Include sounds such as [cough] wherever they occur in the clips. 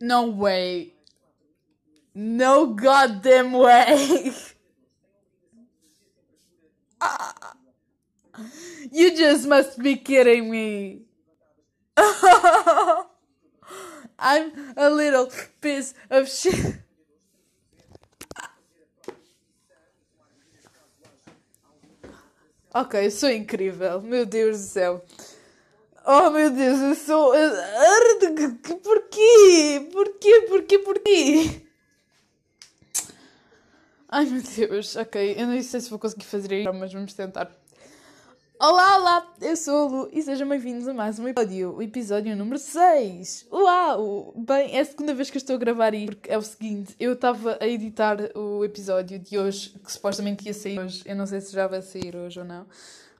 No way. No goddamn way. [laughs] Ah. You just must be kidding me. [laughs] I'm a little piece of shit. [laughs] Ok, sou incrível. Meu Deus do céu. Oh meu Deus, eu sou. Porquê? Porquê? Porquê? Porquê? Ai meu Deus, ok. Eu não sei se vou conseguir fazer isso, mas vamos tentar. Olá, olá, eu sou a Lu e sejam bem-vindos a mais um episódio, o episódio número 6. Uau! Bem, é a segunda vez que eu estou a gravar isto, porque é o seguinte, eu estava a editar o episódio de hoje, que supostamente ia sair hoje, eu não sei se já vai sair hoje ou não,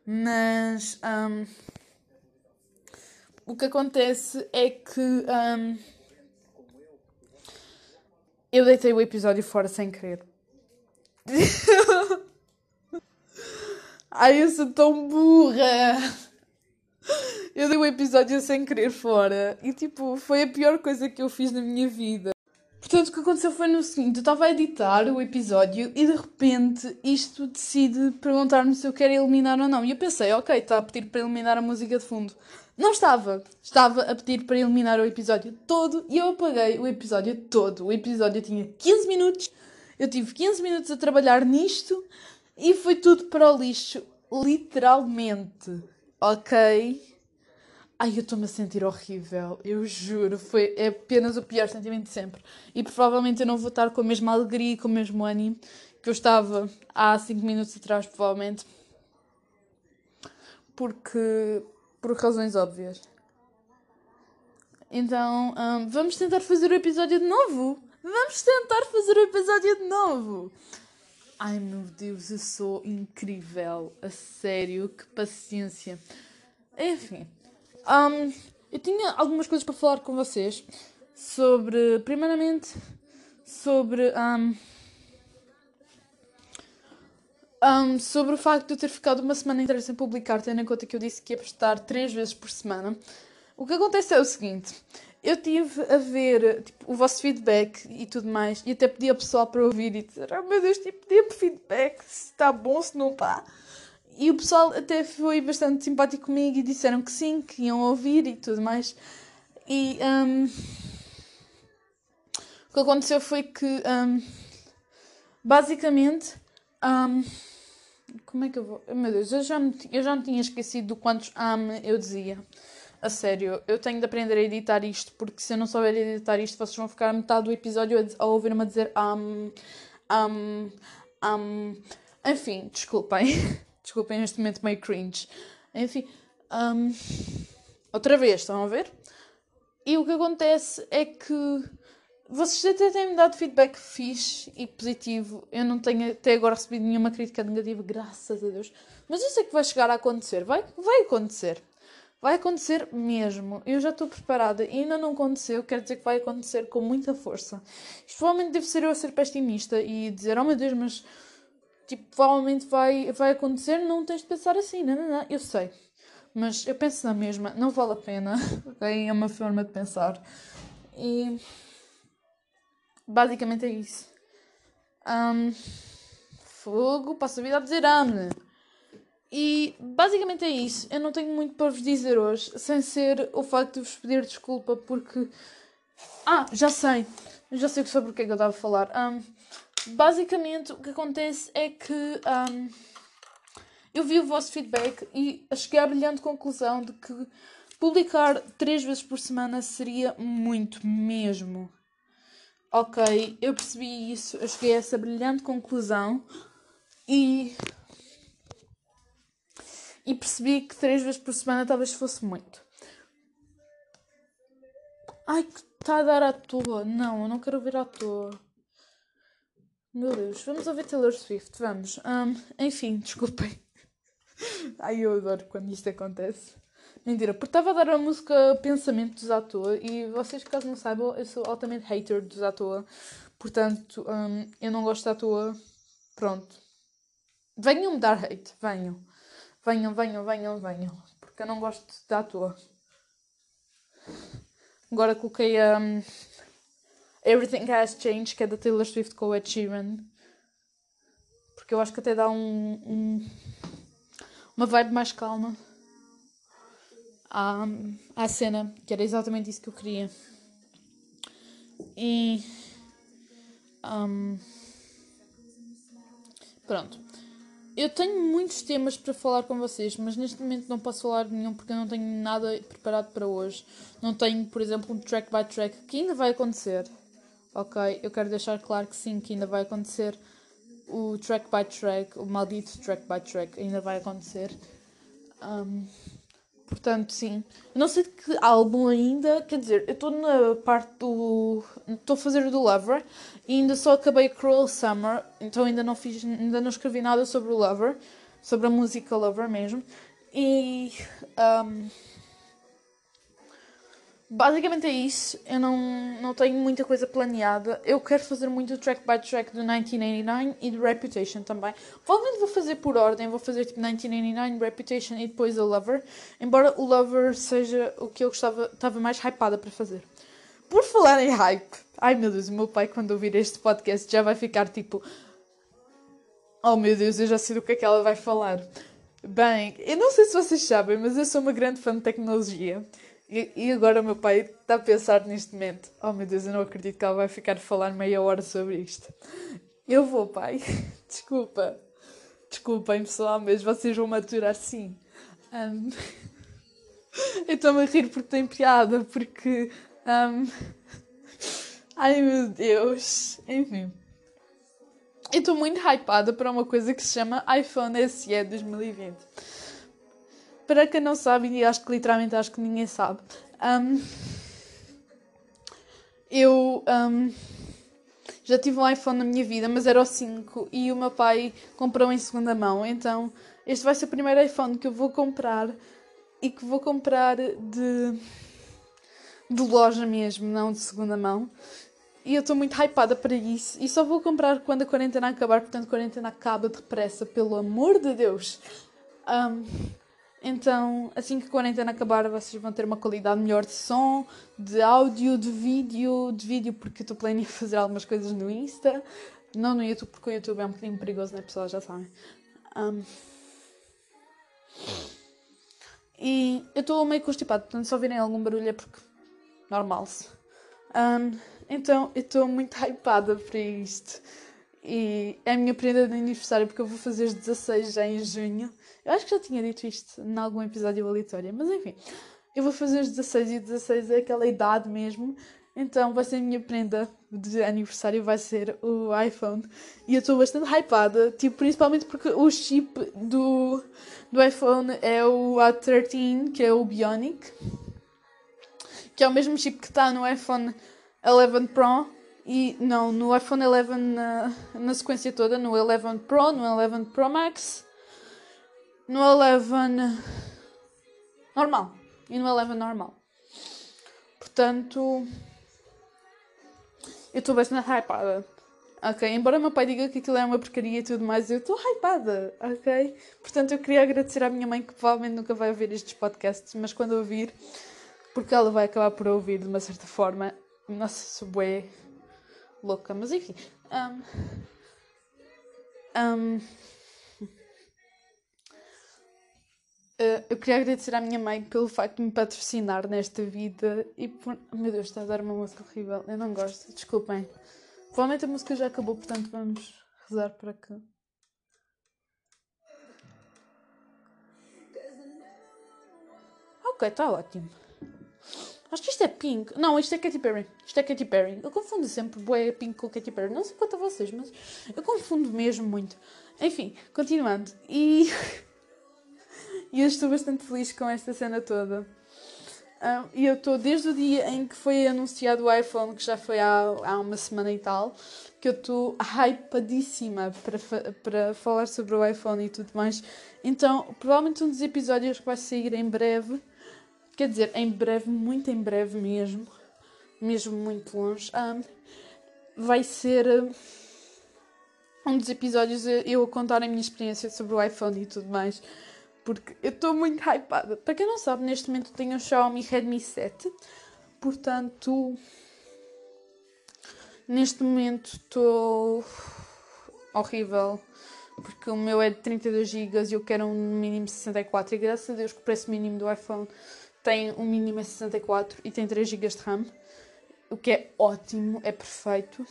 mas um, o que acontece é que um, eu deitei o episódio fora sem querer. [laughs] Ai, eu sou tão burra! Eu dei o episódio sem querer fora e, tipo, foi a pior coisa que eu fiz na minha vida. Portanto, o que aconteceu foi no seguinte: eu estava a editar o episódio e de repente isto decide perguntar-me se eu quero eliminar ou não. E eu pensei, ok, está a pedir para eliminar a música de fundo. Não estava! Estava a pedir para eliminar o episódio todo e eu apaguei o episódio todo. O episódio tinha 15 minutos, eu tive 15 minutos a trabalhar nisto e foi tudo para o lixo, literalmente. Ok? Ai, eu estou-me a sentir horrível, eu juro, foi é apenas o pior sentimento de sempre. E provavelmente eu não vou estar com a mesma alegria e com o mesmo ânimo que eu estava há 5 minutos atrás, provavelmente. Porque. Por razões óbvias. Então, um, vamos tentar fazer o episódio de novo! Vamos tentar fazer o episódio de novo! Ai meu Deus, eu sou incrível. A sério, que paciência. Enfim, um, eu tinha algumas coisas para falar com vocês sobre, primeiramente, sobre. Um, um, sobre o facto de eu ter ficado uma semana inteira sem publicar, tendo em conta que eu disse que ia postar três vezes por semana. O que acontece é o seguinte: eu tive a ver tipo, o vosso feedback e tudo mais, e até pedi ao pessoal para ouvir e dizer: Oh meu Deus, tipo, dê-me feedback se está bom, se não está. E o pessoal até foi bastante simpático comigo e disseram que sim, que iam ouvir e tudo mais. E um, o que aconteceu foi que, um, basicamente, um, como é que eu vou. Meu Deus, eu já me, eu já me tinha esquecido do quantos am eu dizia. A sério, eu tenho de aprender a editar isto, porque se eu não souber editar isto, vocês vão ficar metade do episódio a, a ouvir-me a dizer um, um, um. Enfim, desculpem. [laughs] desculpem este momento meio cringe. Enfim, um, outra vez, estão a ver? E o que acontece é que vocês até têm-me dado feedback fixe e positivo. Eu não tenho até agora recebido nenhuma crítica negativa, graças a Deus. Mas eu sei que vai chegar a acontecer. Vai, vai acontecer. Vai acontecer mesmo. Eu já estou preparada e ainda não aconteceu. Quer dizer que vai acontecer com muita força. Isto provavelmente deve ser eu a ser pessimista e dizer: Oh meu Deus, mas tipo, provavelmente vai, vai acontecer. Não tens de pensar assim. Não, não, não. Eu sei. Mas eu penso na mesma. Não vale a pena. [laughs] Okay? É uma forma de pensar. E. Basicamente é isso. Um, fogo. A vida a dizer ame. E basicamente é isso. Eu não tenho muito para vos dizer hoje, sem ser o facto de vos pedir desculpa, porque. Ah, já sei! Já sei sobre o que é que eu estava a falar. Um, basicamente, o que acontece é que um, eu vi o vosso feedback e cheguei à brilhante conclusão de que publicar três vezes por semana seria muito mesmo. Ok, eu percebi isso, eu cheguei a essa brilhante conclusão e e percebi que três vezes por semana talvez fosse muito. Ai, que está a dar à toa. Não, eu não quero ver à toa. Meu Deus, vamos ouvir Taylor Swift, vamos. Um, enfim, desculpem. [laughs] Ai, eu adoro quando isto acontece. Mentira, porque estava a dar a música Pensamentos à toa e vocês, caso não saibam, eu sou altamente hater dos à toa. Portanto, um, eu não gosto da toa. Pronto. Venham me dar hate, venham. Venham, venham, venham, venham. Porque eu não gosto à toa. Agora coloquei a. Um, Everything Has Changed, que é da Taylor Swift com o Ed Sheeran. Porque eu acho que até dá um, um uma vibe mais calma à, à cena, que era exatamente isso que eu queria. E. Um, pronto. Eu tenho muitos temas para falar com vocês, mas neste momento não posso falar de nenhum porque eu não tenho nada preparado para hoje. Não tenho, por exemplo, um track by track que ainda vai acontecer. Ok? Eu quero deixar claro que sim, que ainda vai acontecer. O track by track, o maldito track by track, ainda vai acontecer. Um, portanto, sim. Eu não sei de que álbum ainda, quer dizer, eu estou na parte do. Estou a fazer do Lover e ainda só acabei Cruel Summer, então ainda não fiz, ainda não escrevi nada sobre o Lover, sobre a música Lover mesmo. E um, basicamente é isso. Eu não, não tenho muita coisa planeada. Eu quero fazer muito track by track do 1989 e do Reputation também. Provavelmente vou fazer por ordem, vou fazer tipo 1989, Reputation e depois o Lover. Embora o Lover seja o que eu gostava, estava mais hypada para fazer. Por falar em hype, ai meu Deus, o meu pai quando ouvir este podcast já vai ficar tipo. Oh meu Deus, eu já sei do que é que ela vai falar. Bem, eu não sei se vocês sabem, mas eu sou uma grande fã de tecnologia. E, agora o meu pai está a pensar neste momento: Oh meu Deus, eu não acredito que ela vai ficar a falar meia hora sobre isto. Eu vou, pai. [laughs] Desculpa. Desculpem, pessoal, mas vocês vão maturar sim. Um... [laughs] eu estou-me a rir porque tem piada, porque um... [laughs] Ai meu Deus. Enfim. Eu estou muito hypada para uma coisa que se chama iPhone SE 2020. Para quem não sabe, e acho que literalmente acho que ninguém sabe, um, eu um, já tive um iPhone na minha vida, mas era o 5 e o meu pai comprou em segunda mão. Então, este vai ser o primeiro iPhone que eu vou comprar e que vou comprar de de loja mesmo, não de segunda mão. E eu estou muito hypada para isso. E só vou comprar quando a quarentena acabar, portanto, a quarentena acaba depressa, pelo amor de Deus. Um, então, assim que a quarentena acabar, vocês vão ter uma qualidade melhor de som, de áudio, de vídeo, de vídeo, porque eu estou planejando [laughs] fazer algumas coisas no Insta. Não no YouTube, porque o YouTube é um bocadinho perigoso, né? Pessoal já sabem. Um, e eu estou meio constipado, portanto, se ouvirem algum barulho é porque normal-se. Um, então eu estou muito [laughs] hypada para isto. E é a minha prenda de aniversário porque eu vou fazer os 16 já em junho. Eu acho que já tinha dito isto em algum episódio aleatório, mas enfim. Eu vou fazer os 16 e 16 é aquela idade mesmo. Então vai ser a minha prenda de aniversário, vai ser o iPhone. E eu estou bastante hypada, tipo, principalmente porque o chip do, do iPhone é o A13, que é o Bionic que é o mesmo chip que está no iPhone 11 Pro e não, no iPhone 11 na, na sequência toda, no 11 Pro, no 11 Pro Max, no 11 normal e no 11 normal. Portanto, eu estou bastante hypada. Ok, embora meu pai diga que aquilo é uma porcaria e tudo mais, eu estou hypada, ok? Portanto, eu queria agradecer à minha mãe que provavelmente nunca vai ouvir estes podcasts, mas quando ouvir, porque ela vai acabar por ouvir de uma certa forma. Nossa, bué louca, mas enfim. Um, um, uh, eu queria agradecer à minha mãe pelo facto de me patrocinar nesta vida e por. Meu Deus, está a dar uma música horrível. Eu não gosto, desculpem. Provavelmente a música já acabou, portanto vamos rezar para que. Ok, está ótimo. Acho que isto é Pink. Não, isto é Katy Perry. Isto é Katy Perry. Eu confundo sempre bué Pink com Katy Perry. Não sei quanto a vocês, mas eu confundo mesmo muito. Enfim, continuando. E... [laughs] e eu estou bastante feliz com esta cena toda. E eu estou desde o dia em que foi anunciado o iPhone, que já foi há, há uma semana e tal, que eu estou hypadíssima para, para falar sobre o iPhone e tudo mais. Então, provavelmente um dos episódios que vai sair em breve Quer dizer, em breve, muito em breve mesmo, mesmo muito longe, um, vai ser uh, um dos episódios eu a contar a minha experiência sobre o iPhone e tudo mais. Porque eu estou muito hypada. Para quem não sabe, neste momento tenho um Xiaomi Redmi 7. Portanto, Neste momento estou horrível porque o meu é de 32 GB e eu quero um mínimo 64 e graças a Deus que o preço mínimo do iPhone tem um mínimo é 64 e tem 3 GB de RAM, o que é ótimo, é perfeito.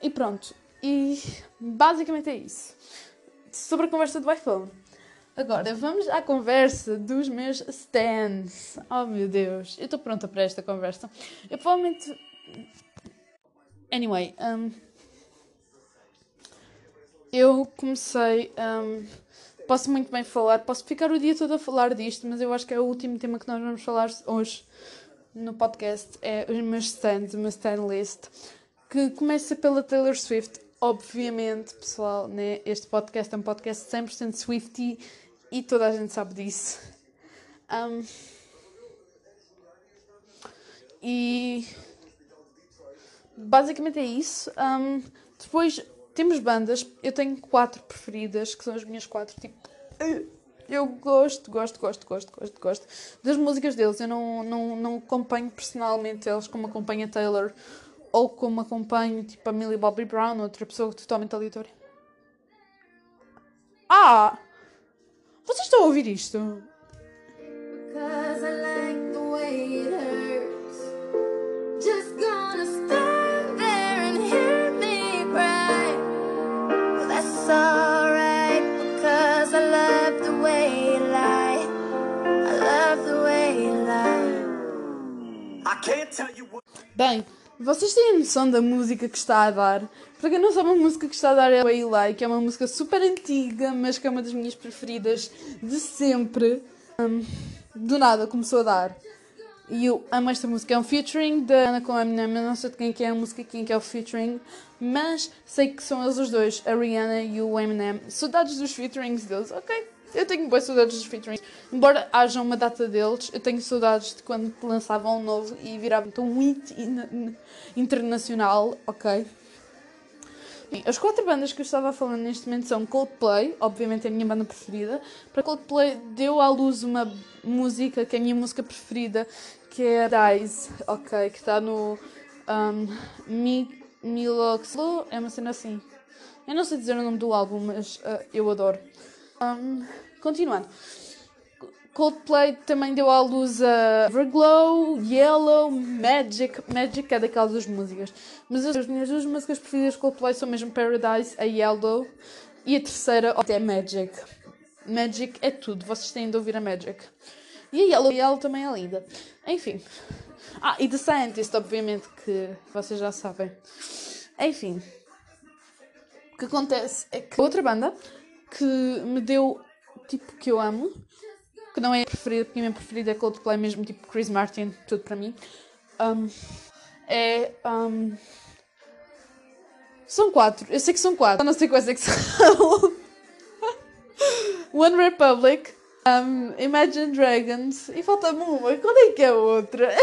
E pronto, e basicamente é isso. Sobre a conversa do iPhone. Agora, vamos à conversa dos meus stands. Oh meu Deus, eu estou pronta para esta conversa. Eu provavelmente. Anyway, um, eu comecei. Um, posso muito bem falar, posso ficar o dia todo a falar disto, mas eu acho que é o último tema que nós vamos falar hoje no podcast. É os meus stands, o meu stand list, que começa pela Taylor Swift. Obviamente, pessoal, né? este podcast é um podcast 100% Swifty e toda a gente sabe disso. Um, e basicamente é isso. Um, depois temos bandas, eu tenho quatro preferidas, que são as minhas quatro, tipo. Eu gosto, gosto, gosto, gosto, gosto, gosto das músicas deles. Eu não, não, não acompanho personalmente eles como acompanho a Taylor ou como acompanho tipo a Millie Bobby Brown, outra pessoa totalmente aleatória. Ah! Vocês estão a ouvir isto? Bem, vocês têm noção da música que está a dar? Para quem não sabe, a música que está a dar é Way Like, que é uma música super antiga, mas que é uma das minhas preferidas de sempre. Um, do nada começou a dar. E eu amo esta música. É um featuring da Ana com a Eminem. Eu não sei de quem que é a música, quem que é o featuring, mas sei que são eles os dois, a Rihanna e o Eminem. Saudades dos featurings deles, ok? Eu tenho boas saudades dos featurings. Embora haja uma data deles, eu tenho saudades de quando lançavam um novo e viravam um hit internacional, ok? As quatro bandas que eu estava falando neste momento são Coldplay, obviamente é a minha banda preferida. Para Coldplay deu à luz uma música que é a minha música preferida, que é Dies, ok? Que está no um, Mi, Miloxlo, é uma cena assim. Eu não sei dizer o nome do álbum, mas uh, eu adoro. Um, continuando. Coldplay também deu à luz a Everglow, Yellow, Magic. Magic é daquelas duas músicas. Mas as minhas duas músicas preferidas de Coldplay são mesmo Paradise, a Yellow e a terceira é Magic. Magic é tudo, vocês têm de ouvir a Magic. E a Yellow, a Yellow também é linda. Enfim. Ah, e The Scientist, obviamente, que vocês já sabem. Enfim. O que acontece é que outra banda que me deu tipo que eu amo, que não é a preferida, porque a minha preferida é Coldplay mesmo, tipo Chris Martin, tudo para mim. Um, é. Um, são quatro, eu sei que são quatro, não sei quais é que [laughs] são. One Republic, um, Imagine Dragons e falta-me uma, qual é que é a outra?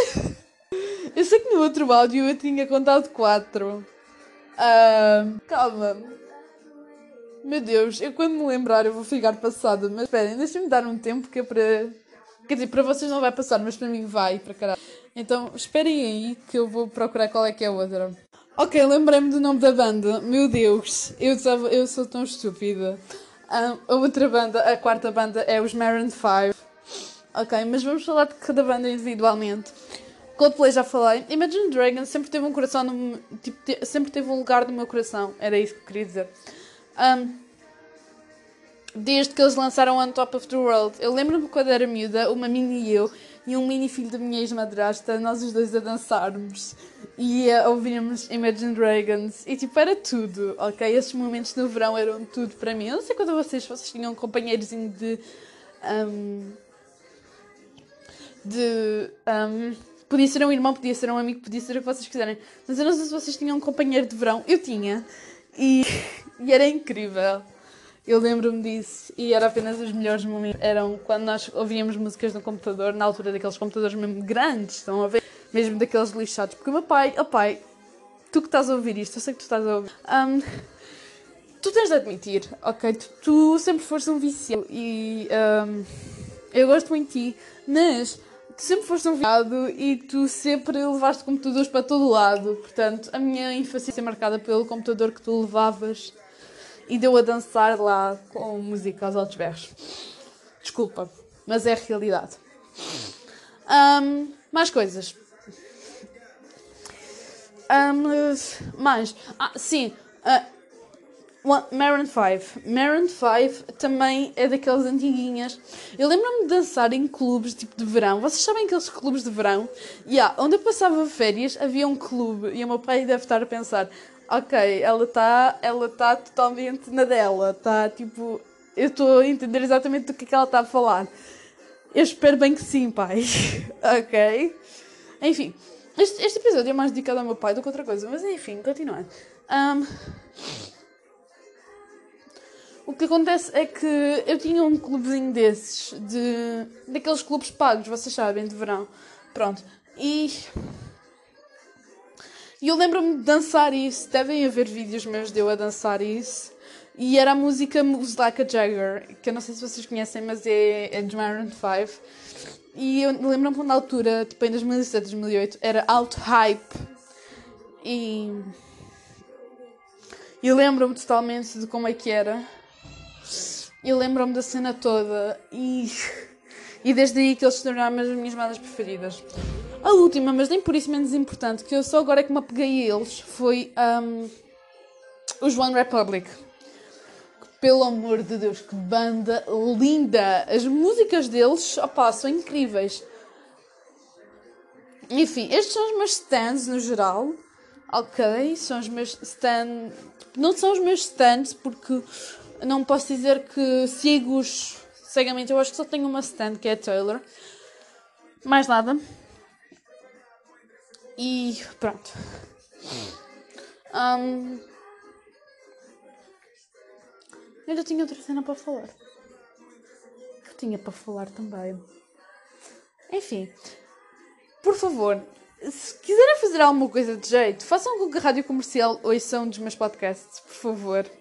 [laughs] eu sei que no outro áudio eu tinha contado quatro. Um, calma, meu Deus, eu quando me lembrar eu vou ficar passada. Mas esperem, deixem-me dar um tempo que é para. Quer dizer, para vocês não vai passar, mas para mim vai, para caralho. Então esperem aí que eu vou procurar qual é que é a outra. Ok, lembrei-me do nome da banda. Meu Deus, eu, estava, eu sou tão estúpida. Um, a outra banda, a quarta banda, é os Maroon 5. Ok, mas vamos falar de cada banda individualmente. Coldplay já falei. Imagine Dragons sempre teve um coração no, tipo, te, sempre teve um lugar no meu coração. Era isso que eu queria dizer. Um, desde que eles lançaram On Top of the World. Eu lembro-me quando era miúda, uma mini eu e um mini filho da minha ex-madrasta, nós os dois a dançarmos e a ouvirmos Imagine Dragons e tipo, era tudo, ok? Esses momentos no verão eram tudo para mim. Eu não sei quando vocês, vocês tinham um companheiros de. Um, de. Um, podia ser um irmão, podia ser um amigo, podia ser o que vocês quiserem. Mas eu não sei se vocês tinham um companheiro de verão. Eu tinha. E, [laughs] e era incrível. Eu lembro-me disso e era apenas os melhores momentos. Eram quando nós ouvíamos músicas no computador, na altura daqueles computadores mesmo grandes, estão a ver? Mesmo daqueles lixados. Porque o meu pai, oh pai, tu que estás a ouvir isto, eu sei que tu estás a ouvir. Um, tu tens de admitir, ok? Tu, tu sempre foste um viciado e um, eu gosto muito de ti, mas tu sempre foste um viado e tu sempre levaste computadores para todo lado. Portanto, a minha infância é marcada pelo computador que tu levavas e deu a dançar lá com música aos altos berros. Desculpa, mas é a realidade. Um, mais coisas. Um, mais. Ah, sim. Uh, Maroon 5. Maroon 5 também é daquelas antiguinhas. Eu lembro-me de dançar em clubes tipo de verão. Vocês sabem aqueles clubes de verão? Yeah, onde eu passava férias havia um clube e o meu pai deve estar a pensar: ok, ela está ela tá totalmente na dela. Está tipo. Eu estou a entender exatamente do que é que ela está a falar. Eu espero bem que sim, pai. [laughs] ok? Enfim. Este, este episódio é mais dedicado ao meu pai do que outra coisa, mas enfim, continuando. Um, o que acontece é que eu tinha um clubezinho desses, de, daqueles clubes pagos, vocês sabem, de verão. Pronto. E. E eu lembro-me de dançar isso. Devem haver vídeos meus de eu a dançar isso. E era a música Moves Like a Jagger, que eu não sei se vocês conhecem, mas é, é de Maroon 5. E eu lembro-me na altura, tipo em 2007, 2008, era alto hype. E. E lembro-me totalmente de como é que era. E lembro-me da cena toda. E. [laughs] E desde aí que eles se tornaram as minhas bandas preferidas. A última, mas nem por isso menos importante, que eu só agora é que me apeguei a eles, foi um, os One Republic. Pelo amor de Deus, que banda linda! As músicas deles, opá, são incríveis. Enfim, estes são os meus stands no geral. Ok, são os meus stands. Não são os meus stands porque não posso dizer que sigo-os cegamente. Eu acho que só tenho uma stand que é a Taylor. Mais nada. E pronto. Um, eu já tinha outra cena para falar. Que eu tinha para falar também. Enfim. Por favor, se quiserem fazer alguma coisa de jeito, façam com que a rádio comercial ouçam dos meus podcasts, por favor.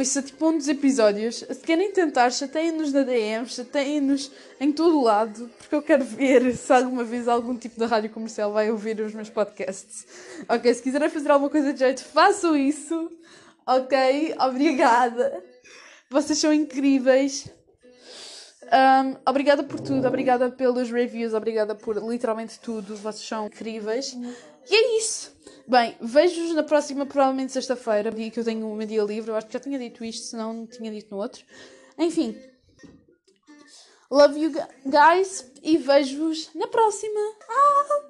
Ouça tipo um dos episódios. Se querem tentar, chateiem-nos na DM, chateiem-nos em todo lado, porque eu quero ver [laughs] se alguma vez algum tipo de rádio comercial vai ouvir os meus podcasts. Ok, se quiserem fazer alguma coisa de jeito, façam isso. Ok, obrigada. Vocês são incríveis. Um, obrigada por tudo, obrigada pelos reviews, obrigada por literalmente tudo. Vocês são incríveis. E é isso. Bem, vejo-vos na próxima, provavelmente sexta-feira, dia que eu tenho meu dia livre. Eu acho que já tinha dito isto, se não, não tinha dito no outro. Enfim. Love you guys e vejo-vos na próxima. Ah!